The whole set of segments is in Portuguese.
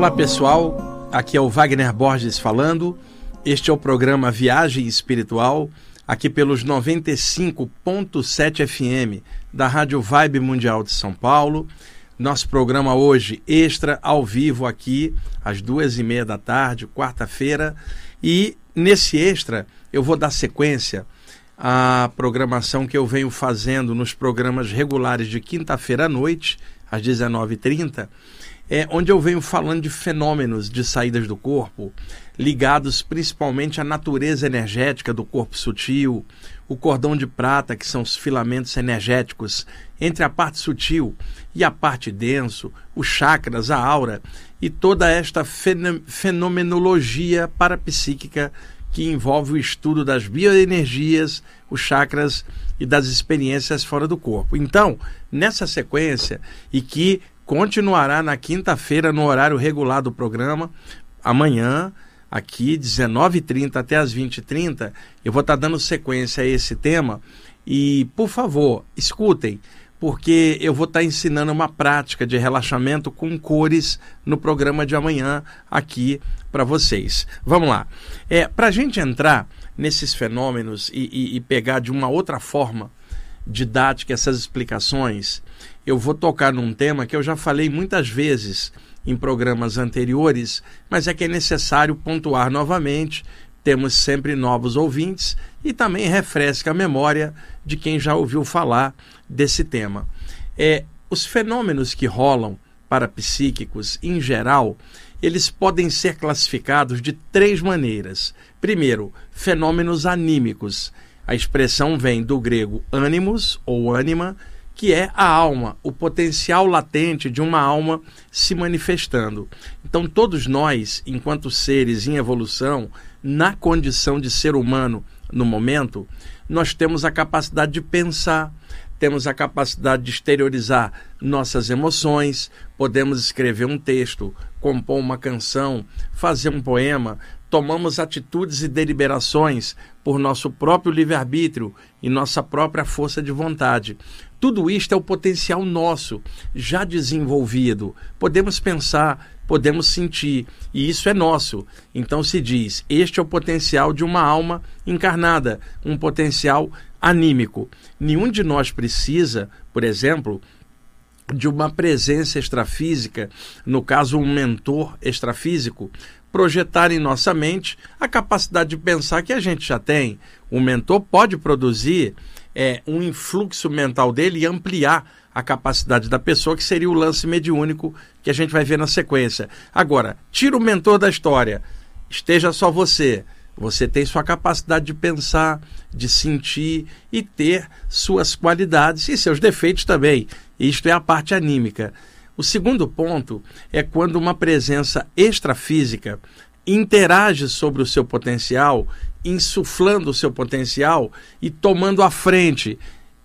Olá pessoal, aqui é o Wagner Borges falando. Este é o programa Viagem Espiritual, aqui pelos 95.7 FM da Rádio Vibe Mundial de São Paulo. Nosso programa hoje extra ao vivo aqui às duas e meia da tarde, quarta-feira. E nesse extra eu vou dar sequência à programação que eu venho fazendo nos programas regulares de quinta-feira à noite, às 19h30 é, onde eu venho falando de fenômenos de saídas do corpo, ligados principalmente à natureza energética do corpo sutil, o cordão de prata, que são os filamentos energéticos entre a parte sutil e a parte denso, os chakras, a aura e toda esta fenomenologia parapsíquica que envolve o estudo das bioenergias, os chakras e das experiências fora do corpo. Então, nessa sequência, e que continuará na quinta-feira no horário regular do programa. Amanhã, aqui, 19h30 até as 20h30, eu vou estar dando sequência a esse tema. E, por favor, escutem, porque eu vou estar ensinando uma prática de relaxamento com cores no programa de amanhã aqui para vocês. Vamos lá. É, para a gente entrar nesses fenômenos e, e, e pegar de uma outra forma didática essas explicações, eu vou tocar num tema que eu já falei muitas vezes em programas anteriores, mas é que é necessário pontuar novamente. Temos sempre novos ouvintes e também refresca a memória de quem já ouviu falar desse tema. É, os fenômenos que rolam parapsíquicos, em geral, eles podem ser classificados de três maneiras. Primeiro, fenômenos anímicos. A expressão vem do grego animus ou ânima, que é a alma, o potencial latente de uma alma se manifestando. Então, todos nós, enquanto seres em evolução, na condição de ser humano no momento, nós temos a capacidade de pensar, temos a capacidade de exteriorizar nossas emoções, podemos escrever um texto, compor uma canção, fazer um poema, tomamos atitudes e deliberações por nosso próprio livre-arbítrio e nossa própria força de vontade. Tudo isto é o potencial nosso, já desenvolvido. Podemos pensar, podemos sentir, e isso é nosso. Então se diz: este é o potencial de uma alma encarnada, um potencial anímico. Nenhum de nós precisa, por exemplo, de uma presença extrafísica, no caso, um mentor extrafísico, projetar em nossa mente a capacidade de pensar que a gente já tem. O mentor pode produzir é, um influxo mental dele e ampliar a capacidade da pessoa, que seria o lance mediúnico que a gente vai ver na sequência. Agora, tira o mentor da história, esteja só você. Você tem sua capacidade de pensar, de sentir e ter suas qualidades e seus defeitos também. Isto é a parte anímica. O segundo ponto é quando uma presença extrafísica interage sobre o seu potencial, insuflando o seu potencial e tomando a frente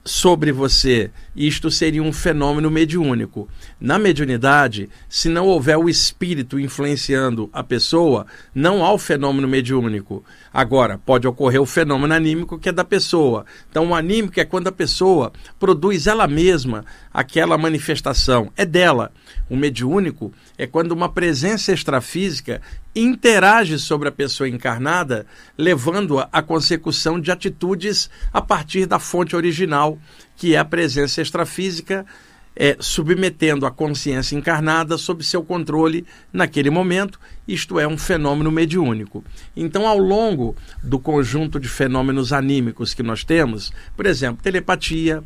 sobre você. Isto seria um fenômeno mediúnico. Na mediunidade, se não houver o espírito influenciando a pessoa, não há o fenômeno mediúnico. Agora, pode ocorrer o fenômeno anímico que é da pessoa. Então, o anímico é quando a pessoa produz ela mesma aquela manifestação, é dela. O mediúnico é quando uma presença extrafísica interage sobre a pessoa encarnada, levando-a à consecução de atitudes a partir da fonte original, que é a presença extrafísica, é, submetendo a consciência encarnada sob seu controle naquele momento. Isto é um fenômeno mediúnico. Então, ao longo do conjunto de fenômenos anímicos que nós temos, por exemplo, telepatia,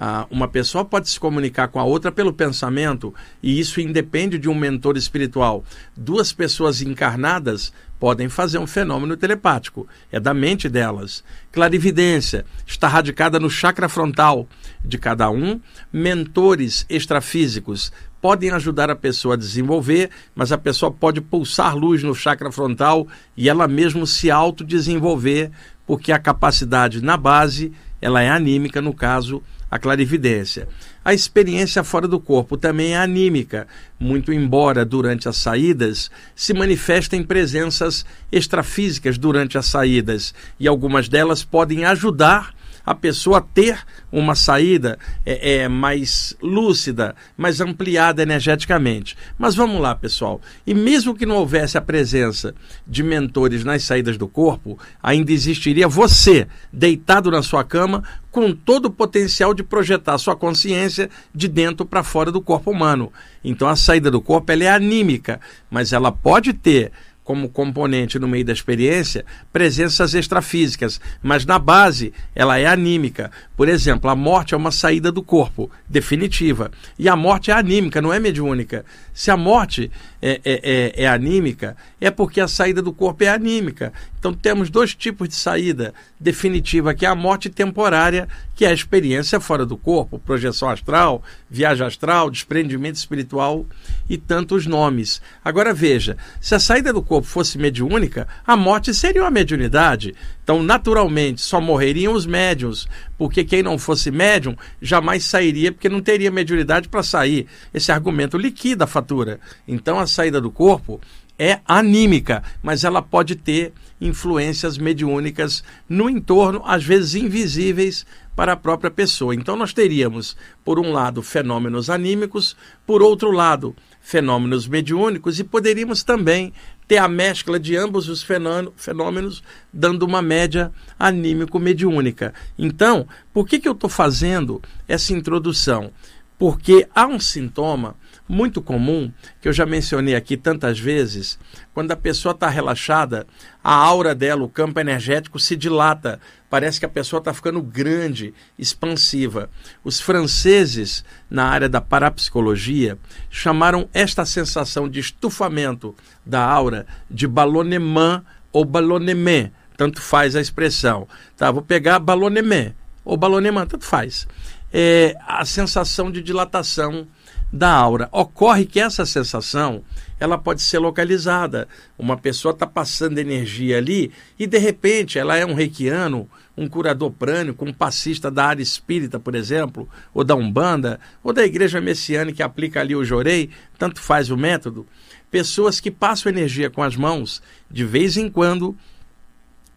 ah, uma pessoa pode se comunicar com a outra pelo pensamento, e isso independe de um mentor espiritual. Duas pessoas encarnadas podem fazer um fenômeno telepático, é da mente delas. Clarividência está radicada no chakra frontal de cada um. Mentores extrafísicos podem ajudar a pessoa a desenvolver, mas a pessoa pode pulsar luz no chakra frontal e ela mesmo se autodesenvolver, porque a capacidade na base ela é anímica, no caso a clarividência. A experiência fora do corpo também é anímica, muito embora durante as saídas se manifestem presenças extrafísicas durante as saídas, e algumas delas podem ajudar a pessoa ter uma saída é, é, mais lúcida, mais ampliada energeticamente. Mas vamos lá, pessoal. E mesmo que não houvesse a presença de mentores nas saídas do corpo, ainda existiria você deitado na sua cama com todo o potencial de projetar sua consciência de dentro para fora do corpo humano. Então a saída do corpo ela é anímica, mas ela pode ter como componente no meio da experiência presenças extrafísicas, mas na base ela é anímica. Por exemplo, a morte é uma saída do corpo, definitiva. E a morte é anímica, não é mediúnica. Se a morte é, é, é, é anímica, é porque a saída do corpo é anímica. Então temos dois tipos de saída definitiva, que é a morte temporária, que é a experiência fora do corpo, projeção astral, viagem astral, desprendimento espiritual e tantos nomes. Agora veja, se a saída do corpo fosse mediúnica, a morte seria uma mediunidade. Então, naturalmente, só morreriam os médiums, porque quem não fosse médium jamais sairia, porque não teria mediunidade para sair. Esse argumento liquida a fatura. Então, a saída do corpo é anímica, mas ela pode ter influências mediúnicas no entorno, às vezes invisíveis para a própria pessoa. Então nós teríamos, por um lado, fenômenos anímicos, por outro lado, fenômenos mediúnicos e poderíamos também ter a mescla de ambos os fenômenos, dando uma média anímico-mediúnica. Então, por que, que eu estou fazendo essa introdução? Porque há um sintoma muito comum, que eu já mencionei aqui tantas vezes, quando a pessoa está relaxada, a aura dela, o campo energético se dilata. Parece que a pessoa está ficando grande, expansiva. Os franceses, na área da parapsicologia, chamaram esta sensação de estufamento da aura de ballonnement ou ballonnement. Tanto faz a expressão. Tá, vou pegar ballonnement ou ballonnement, tanto faz. É a sensação de dilatação da aura. Ocorre que essa sensação ela pode ser localizada. Uma pessoa está passando energia ali e de repente ela é um reikiano, um curador prânico, um passista da área espírita, por exemplo, ou da Umbanda, ou da igreja messiânica que aplica ali o jorei, tanto faz o método. Pessoas que passam energia com as mãos, de vez em quando,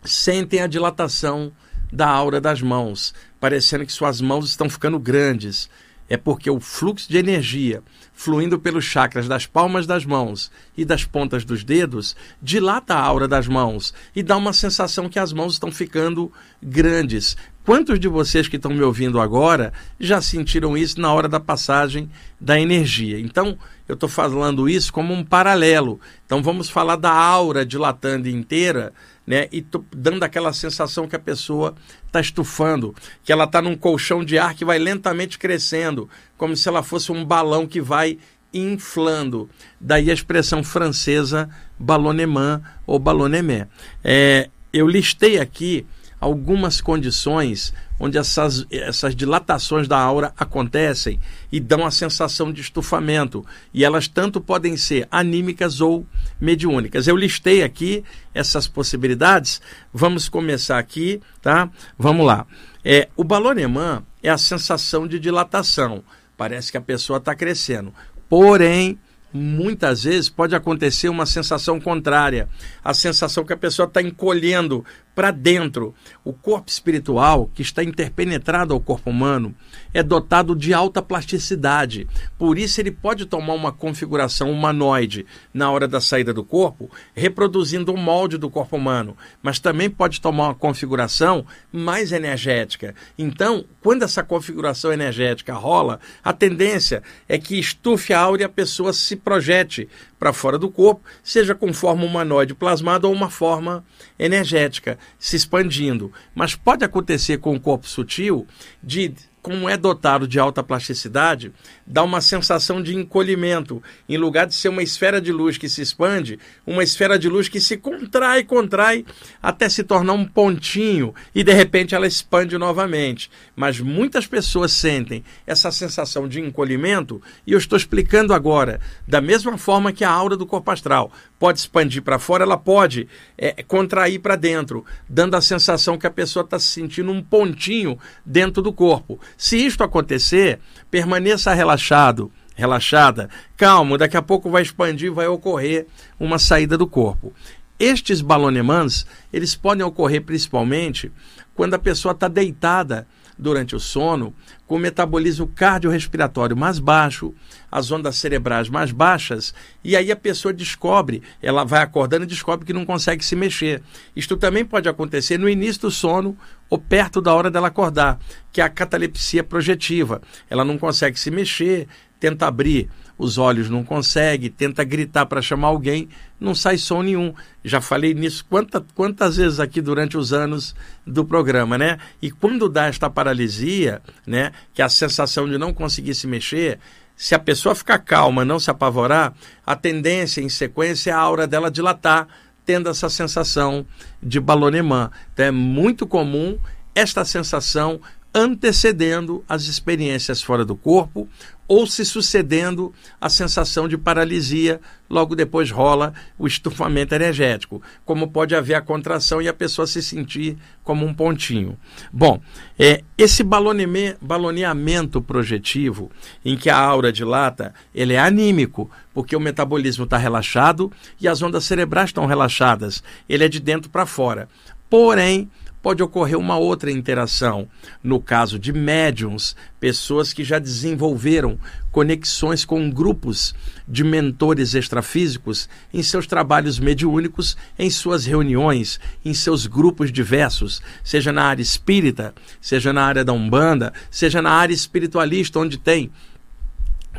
sentem a dilatação da aura das mãos, parecendo que suas mãos estão ficando grandes é porque o fluxo de energia fluindo pelos chakras das palmas das mãos e das pontas dos dedos dilata a aura das mãos e dá uma sensação que as mãos estão ficando grandes. Quantos de vocês que estão me ouvindo agora já sentiram isso na hora da passagem da energia? Então, eu estou falando isso como um paralelo. Então, vamos falar da aura dilatando inteira né? E dando aquela sensação que a pessoa está estufando, que ela está num colchão de ar que vai lentamente crescendo, como se ela fosse um balão que vai inflando. Daí a expressão francesa ballonnement ou ballonnement. É, eu listei aqui algumas condições onde essas, essas dilatações da aura acontecem e dão a sensação de estufamento. E elas tanto podem ser anímicas ou mediúnicas. Eu listei aqui essas possibilidades. Vamos começar aqui, tá? Vamos lá. É, o balonemã é a sensação de dilatação. Parece que a pessoa está crescendo. Porém, muitas vezes pode acontecer uma sensação contrária, a sensação que a pessoa está encolhendo para dentro. O corpo espiritual, que está interpenetrado ao corpo humano, é dotado de alta plasticidade. Por isso, ele pode tomar uma configuração humanoide na hora da saída do corpo, reproduzindo o molde do corpo humano, mas também pode tomar uma configuração mais energética. Então, quando essa configuração energética rola, a tendência é que estufe a aura e a pessoa se projete para fora do corpo, seja com forma humanoide plasmada ou uma forma energética se expandindo. Mas pode acontecer com o corpo sutil de como é dotado de alta plasticidade, dá uma sensação de encolhimento. Em lugar de ser uma esfera de luz que se expande, uma esfera de luz que se contrai, contrai, até se tornar um pontinho e de repente ela expande novamente. Mas muitas pessoas sentem essa sensação de encolhimento e eu estou explicando agora, da mesma forma que a aura do corpo astral pode expandir para fora, ela pode é, contrair para dentro, dando a sensação que a pessoa está se sentindo um pontinho dentro do corpo. Se isto acontecer, permaneça relaxado, relaxada, calmo, daqui a pouco vai expandir, vai ocorrer uma saída do corpo. estes balonemãs, eles podem ocorrer principalmente quando a pessoa está deitada durante o sono, com o metabolismo cardiorrespiratório mais baixo, as ondas cerebrais mais baixas, e aí a pessoa descobre, ela vai acordando e descobre que não consegue se mexer. Isto também pode acontecer no início do sono ou perto da hora dela acordar, que é a catalepsia projetiva. Ela não consegue se mexer, tenta abrir os olhos não consegue, tenta gritar para chamar alguém, não sai som nenhum. Já falei nisso quanta, quantas vezes aqui durante os anos do programa, né? E quando dá esta paralisia, né, que é a sensação de não conseguir se mexer, se a pessoa ficar calma, não se apavorar, a tendência em sequência é a aura dela dilatar, tendo essa sensação de balonemã. Então é muito comum esta sensação antecedendo as experiências fora do corpo ou se sucedendo a sensação de paralisia, logo depois rola o estufamento energético, como pode haver a contração e a pessoa se sentir como um pontinho. Bom, é, esse baloneamento projetivo, em que a aura dilata, ele é anímico, porque o metabolismo está relaxado e as ondas cerebrais estão relaxadas. Ele é de dentro para fora. Porém, pode ocorrer uma outra interação. No caso de médiums, pessoas que já desenvolveram conexões com grupos de mentores extrafísicos em seus trabalhos mediúnicos, em suas reuniões, em seus grupos diversos, seja na área espírita, seja na área da Umbanda, seja na área espiritualista, onde tem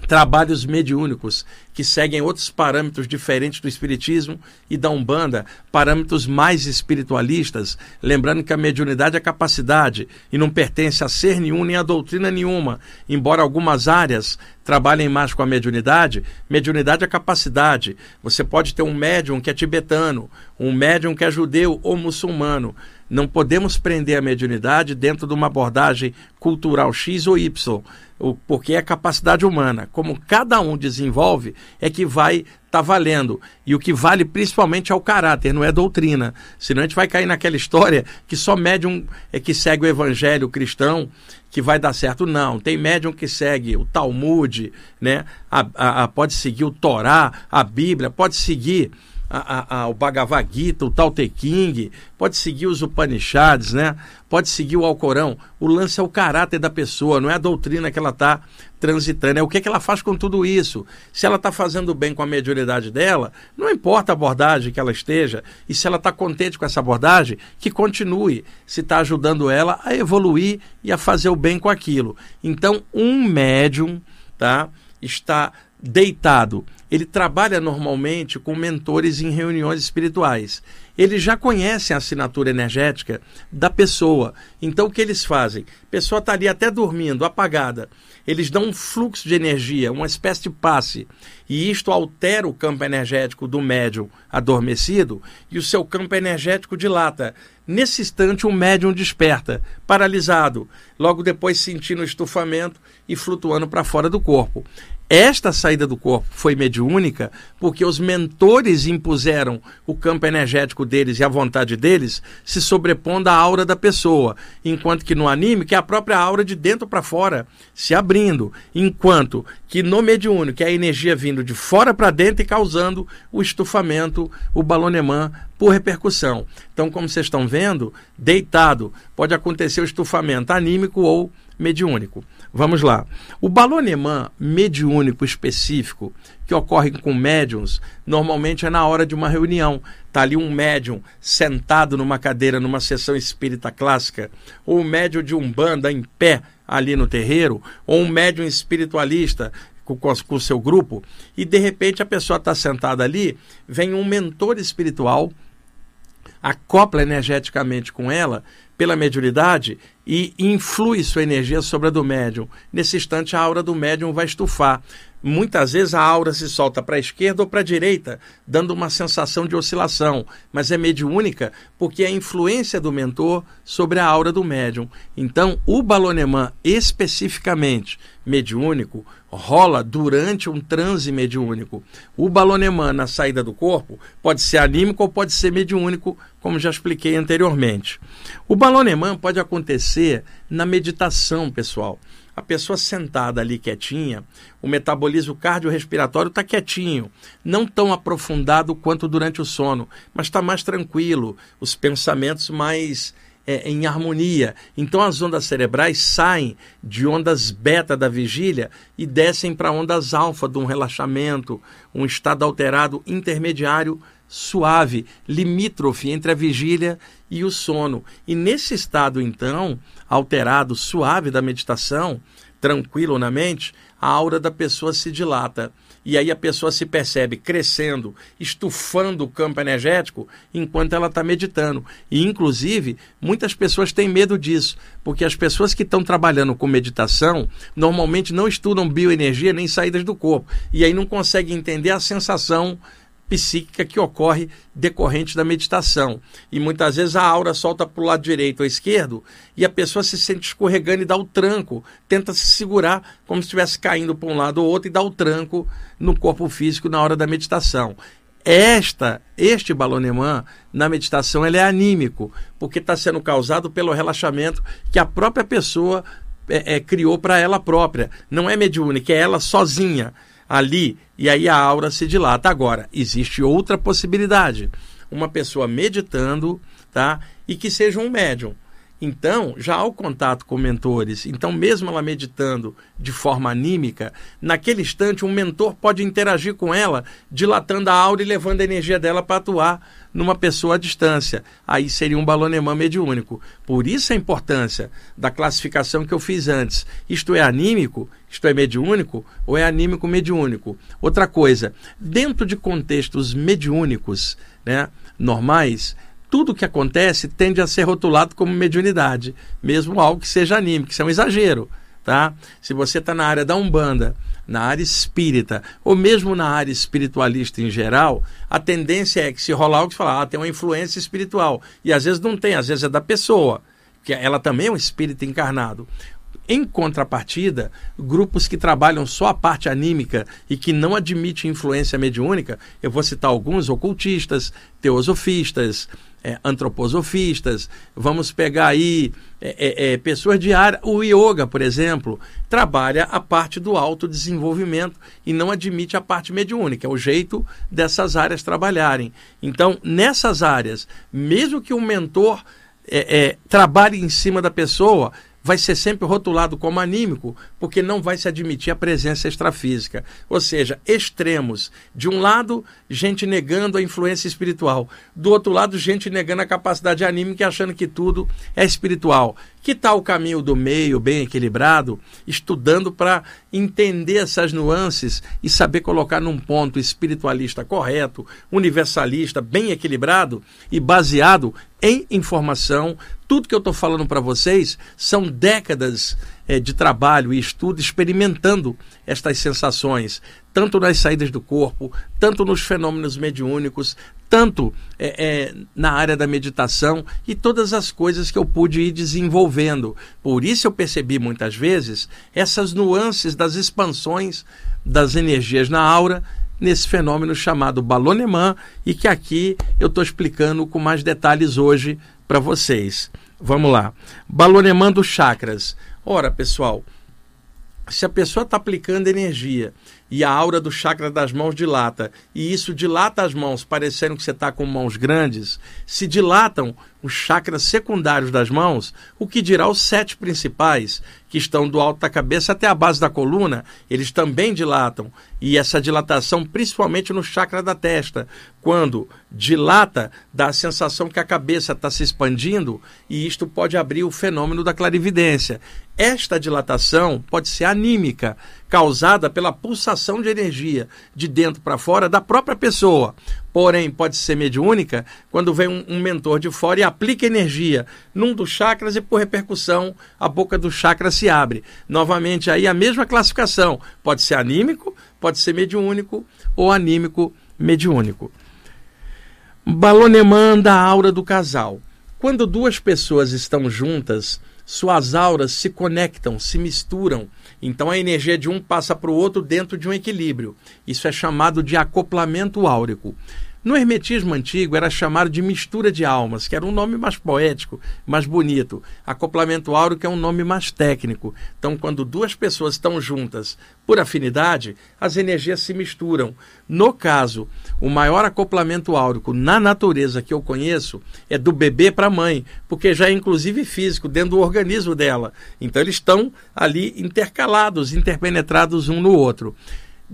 trabalhos mediúnicos que seguem outros parâmetros diferentes do espiritismo e da Umbanda, parâmetros mais espiritualistas, lembrando que a mediunidade é capacidade e não pertence a ser nenhum nem a doutrina nenhuma, embora algumas áreas trabalhem mais com a mediunidade, mediunidade é capacidade. Você pode ter um médium que é tibetano, um médium que é judeu ou muçulmano. Não podemos prender a mediunidade dentro de uma abordagem cultural X ou Y porque é capacidade humana. Como cada um desenvolve, é que vai estar tá valendo. E o que vale principalmente é o caráter, não é doutrina. Senão a gente vai cair naquela história que só médium é que segue o evangelho cristão que vai dar certo. Não, tem médium que segue o Talmud, né? A, a, a, pode seguir o Torá, a Bíblia, pode seguir a, a, o Bhagavad Gita, o Tao Te King, pode seguir os Upanishads, né? pode seguir o Alcorão. O lance é o caráter da pessoa, não é a doutrina que ela está transitando, é o que, que ela faz com tudo isso. Se ela está fazendo bem com a mediunidade dela, não importa a abordagem que ela esteja, e se ela está contente com essa abordagem, que continue, se está ajudando ela a evoluir e a fazer o bem com aquilo. Então, um médium tá, está deitado ele trabalha normalmente com mentores em reuniões espirituais. Eles já conhecem a assinatura energética da pessoa. Então o que eles fazem? A pessoa está ali até dormindo, apagada. Eles dão um fluxo de energia, uma espécie de passe. E isto altera o campo energético do médium adormecido e o seu campo energético dilata. Nesse instante, o médium desperta, paralisado, logo depois sentindo estufamento e flutuando para fora do corpo. Esta saída do corpo foi mediúnica porque os mentores impuseram o campo energético deles e a vontade deles se sobrepondo à aura da pessoa, enquanto que no anime que é a própria aura de dentro para fora se abrindo, enquanto que no mediúnico é a energia vindo de fora para dentro e causando o estufamento, o balonemã por repercussão. Então, como vocês estão vendo, deitado pode acontecer o estufamento anímico ou mediúnico. Vamos lá. O balonemã mediúnico específico que ocorre com médiums, normalmente é na hora de uma reunião. Está ali um médium sentado numa cadeira numa sessão espírita clássica, ou um médium de umbanda em pé ali no terreiro, ou um médium espiritualista com, o seu grupo, e de repente a pessoa está sentada ali, vem um mentor espiritual, acopla energeticamente com ela pela mediunidade e influi sua energia sobre a do médium. Nesse instante, a aura do médium vai estufar. Muitas vezes a aura se solta para a esquerda ou para a direita, dando uma sensação de oscilação, mas é mediúnica porque é a influência do mentor sobre a aura do médium. Então, o balonemã especificamente mediúnico rola durante um transe mediúnico. O balonemã na saída do corpo pode ser anímico ou pode ser mediúnico, como já expliquei anteriormente. O balonemã pode acontecer na meditação, pessoal. A pessoa sentada ali quietinha, o metabolismo cardiorrespiratório está quietinho, não tão aprofundado quanto durante o sono, mas está mais tranquilo, os pensamentos mais é, em harmonia. Então as ondas cerebrais saem de ondas beta da vigília e descem para ondas alfa de um relaxamento, um estado alterado intermediário suave, limítrofe entre a vigília e o sono. E nesse estado, então, alterado, suave da meditação, tranquilo na mente, a aura da pessoa se dilata. E aí a pessoa se percebe crescendo, estufando o campo energético enquanto ela está meditando. E, inclusive, muitas pessoas têm medo disso, porque as pessoas que estão trabalhando com meditação normalmente não estudam bioenergia nem saídas do corpo. E aí não conseguem entender a sensação psíquica que ocorre decorrente da meditação. E muitas vezes a aura solta para o lado direito ou esquerdo e a pessoa se sente escorregando e dá o tranco, tenta se segurar como se estivesse caindo para um lado ou outro e dá o tranco no corpo físico na hora da meditação. Esta, este balonemã na meditação ele é anímico, porque está sendo causado pelo relaxamento que a própria pessoa é, é, criou para ela própria. Não é mediúnica, é ela sozinha ali e aí a aura se dilata. Agora, existe outra possibilidade. Uma pessoa meditando, tá? E que seja um médium. Então, já há o contato com mentores. Então, mesmo ela meditando de forma anímica, naquele instante um mentor pode interagir com ela, dilatando a aura e levando a energia dela para atuar numa pessoa à distância. Aí seria um balonemã mediúnico. Por isso a importância da classificação que eu fiz antes. Isto é anímico, isto é mediúnico ou é anímico mediúnico. Outra coisa, dentro de contextos mediúnicos, né, normais, tudo que acontece tende a ser rotulado como mediunidade, mesmo algo que seja anímico, que é um exagero. Tá? Se você está na área da Umbanda, na área espírita, ou mesmo na área espiritualista em geral, a tendência é que se rolar algo que fala, ah, tem uma influência espiritual. E às vezes não tem, às vezes é da pessoa, que ela também é um espírito encarnado. Em contrapartida, grupos que trabalham só a parte anímica e que não admitem influência mediúnica, eu vou citar alguns ocultistas, teosofistas, é, antroposofistas, vamos pegar aí é, é, é, pessoas de área. O yoga, por exemplo, trabalha a parte do autodesenvolvimento e não admite a parte mediúnica, é o jeito dessas áreas trabalharem. Então, nessas áreas, mesmo que um mentor é, é, trabalhe em cima da pessoa, vai ser sempre rotulado como anímico, porque não vai se admitir a presença extrafísica. Ou seja, extremos. De um lado, gente negando a influência espiritual. Do outro lado, gente negando a capacidade anímica e achando que tudo é espiritual. Que tal o caminho do meio, bem equilibrado, estudando para entender essas nuances e saber colocar num ponto espiritualista correto, universalista, bem equilibrado e baseado em informação. Tudo que eu estou falando para vocês são décadas é, de trabalho e estudo experimentando estas sensações, tanto nas saídas do corpo, tanto nos fenômenos mediúnicos, tanto é, é, na área da meditação e todas as coisas que eu pude ir desenvolvendo. Por isso eu percebi muitas vezes essas nuances das expansões das energias na aura nesse fenômeno chamado balonemã e que aqui eu estou explicando com mais detalhes hoje para vocês. Vamos lá. Balonemã dos chakras. Ora, pessoal, se a pessoa está aplicando energia e a aura do chakra das mãos dilata, e isso dilata as mãos, parecendo que você está com mãos grandes, se dilatam os chakras secundários das mãos, o que dirá os sete principais, que estão do alto da cabeça até a base da coluna, eles também dilatam. E essa dilatação, principalmente no chakra da testa, quando dilata, dá a sensação que a cabeça está se expandindo, e isto pode abrir o fenômeno da clarividência. Esta dilatação pode ser anímica, causada pela pulsação de energia de dentro para fora da própria pessoa. Porém, pode ser mediúnica quando vem um, um, mentor de fora e aplica energia num dos chakras e, por repercussão, a boca do chakra se abre. Novamente, aí a mesma classificação. Pode ser anímico, pode ser mediúnico ou anímico mediúnico. Balonemã da aura do casal. Quando duas pessoas estão juntas, suas auras se conectam, se misturam. Então a energia de um passa para o outro dentro de um equilíbrio. Isso é chamado de acoplamento áurico. No hermetismo antigo era chamado de mistura de almas, que era um nome mais poético, mais bonito. Acoplamento áurico é um nome mais técnico. Então, quando duas pessoas estão juntas por afinidade, as energias se misturam. No caso, o maior acoplamento áurico na natureza que eu conheço é do bebê para a mãe, porque já é inclusive físico, dentro do organismo dela. Então, eles estão ali intercalados, interpenetrados um no outro.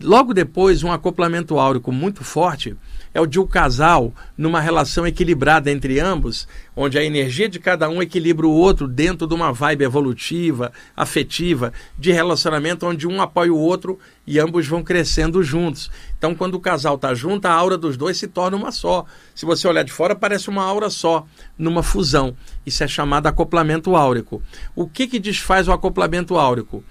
Logo depois, um acoplamento áurico muito forte é o de um casal numa relação equilibrada entre ambos, onde a energia de cada um equilibra o outro dentro de uma vibe evolutiva, afetiva, de relacionamento onde um apoia o outro e ambos vão crescendo juntos. Então, quando o casal está junto, a aura dos dois se torna uma só. Se você olhar de fora, parece uma aura só, numa fusão. Isso é chamado acoplamento áurico. O que, que desfaz o acoplamento áurico?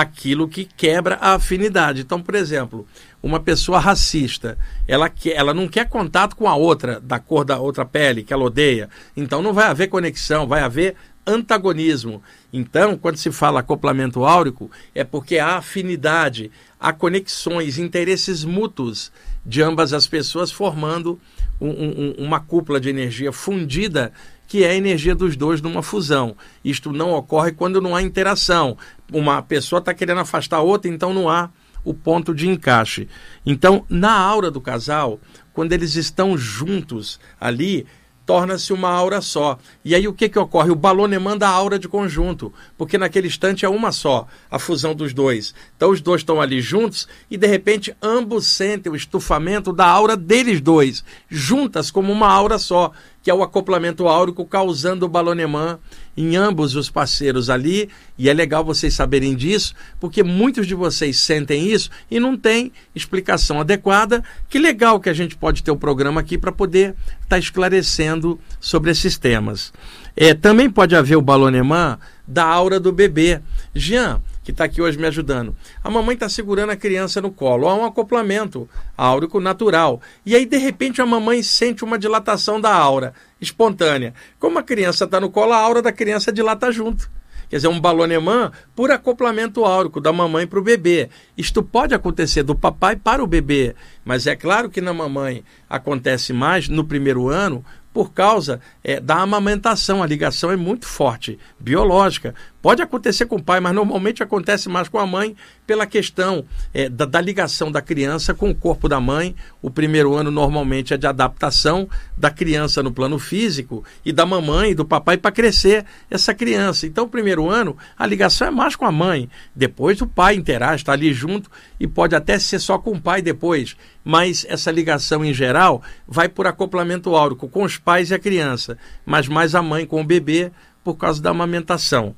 Aquilo que quebra a afinidade. Então, por exemplo, uma pessoa racista, ela, quer, ela não quer contato com a outra, da cor da outra pele, que ela odeia. Então não vai haver conexão, vai haver antagonismo. Então, quando se fala acoplamento áurico, é porque há afinidade, há conexões, interesses mútuos de ambas as pessoas formando um, um, uma cúpula de energia fundida que é a energia dos dois numa fusão. Isto não ocorre quando não há interação. Uma pessoa está querendo afastar a outra, então não há o ponto de encaixe. Então, na aura do casal, quando eles estão juntos ali, torna-se uma aura só. E aí o que, que ocorre? O balão manda a aura de conjunto, porque naquele instante é uma só, a fusão dos dois. Então os dois estão ali juntos e de repente ambos sentem o estufamento da aura deles dois, juntas como uma aura só que é o acoplamento áurico causando o balonemã em ambos os parceiros ali, e é legal vocês saberem disso, porque muitos de vocês sentem isso e não tem explicação adequada. Que legal que a gente pode ter o um programa aqui para poder estar tá esclarecendo sobre esses temas. É, também pode haver o balonemã da aura do bebê. Jean, que está aqui hoje me ajudando. A mamãe está segurando a criança no colo. Há um acoplamento áurico natural. E aí, de repente, a mamãe sente uma dilatação da aura espontânea. Como a criança está no colo, a aura da criança dilata junto. Quer dizer, um balonemã por acoplamento áurico da mamãe para o bebê. Isto pode acontecer do papai para o bebê, mas é claro que na mamãe acontece mais no primeiro ano por causa é, da amamentação. A ligação é muito forte, biológica. Pode acontecer com o pai, mas normalmente acontece mais com a mãe pela questão é, da, da, ligação da criança com o corpo da mãe. O primeiro ano normalmente é de adaptação da criança no plano físico e da mamãe e do papai para crescer essa criança. Então, o primeiro ano, a ligação é mais com a mãe. Depois o pai interage, está ali junto e pode até ser só com o pai depois. Mas essa ligação em geral vai por acoplamento áurico com os pais e a criança, mas mais a mãe com o bebê por causa da amamentação.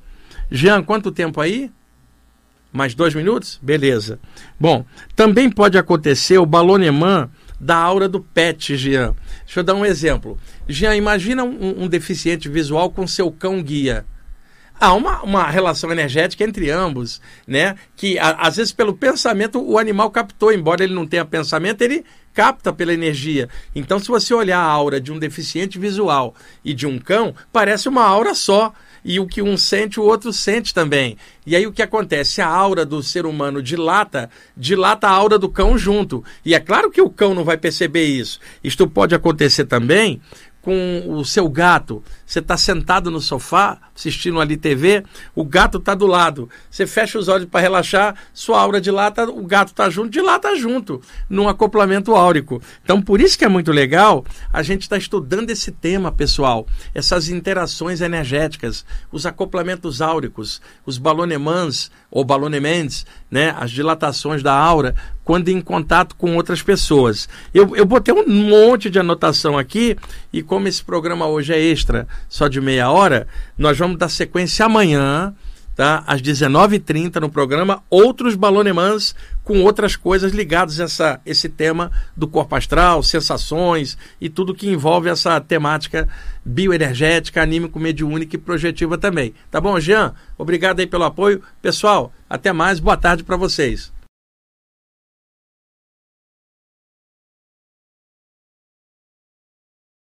Jean, quanto tempo aí? Mais dois minutos? Beleza. Bom, também pode acontecer o balonemã da aura do pet, Jean. Deixa eu dar um exemplo. Jean, imagina um, um deficiente visual com seu cão guia. Há uma, uma relação energética entre ambos, né? Que a, às vezes pelo pensamento o animal captou, embora ele não tenha pensamento, ele capta pela energia. Então, se você olhar a aura de um deficiente visual e de um cão, parece uma aura só e o que um sente, o outro sente também. E aí o que acontece? A aura do ser humano dilata, dilata a aura do cão junto. E é claro que o cão não vai perceber isso. Isto pode acontecer também com o seu gato. Você está sentado no sofá, assistindo ali TV, o gato está do lado. Você fecha os olhos para relaxar, sua aura dilata, o gato está junto, dilata junto, num acoplamento áurico. Então, por isso que é muito legal a gente estar tá estudando esse tema, pessoal. Essas interações energéticas, os acoplamentos áuricos, os balonemans ou balonements, né, as dilatações da aura, quando em contato com outras pessoas. Eu, eu botei um monte de anotação aqui e como esse programa hoje é extra, só de meia hora, nós vamos dar sequência amanhã, tá? às 19h30 no programa, outros balonemãs com outras coisas ligadas a essa, esse tema do corpo astral, sensações e tudo que envolve essa temática bioenergética, anímico, mediúnica e projetiva também. Tá bom, Jean? Obrigado aí pelo apoio. Pessoal, até mais. Boa tarde para vocês.